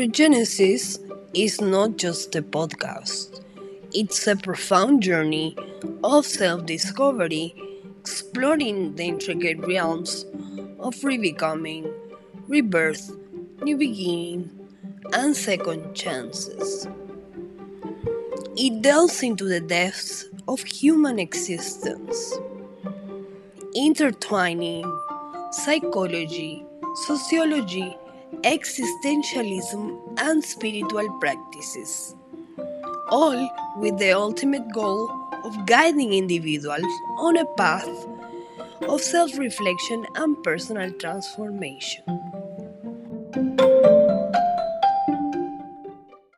Regenesis is not just a podcast, it's a profound journey of self discovery, exploring the intricate realms of rebecoming, rebirth, new beginning, and second chances. It delves into the depths of human existence, intertwining psychology, sociology, existentialism, and spiritual practices, all with the ultimate goal of guiding individuals on a path of self reflection and personal transformation.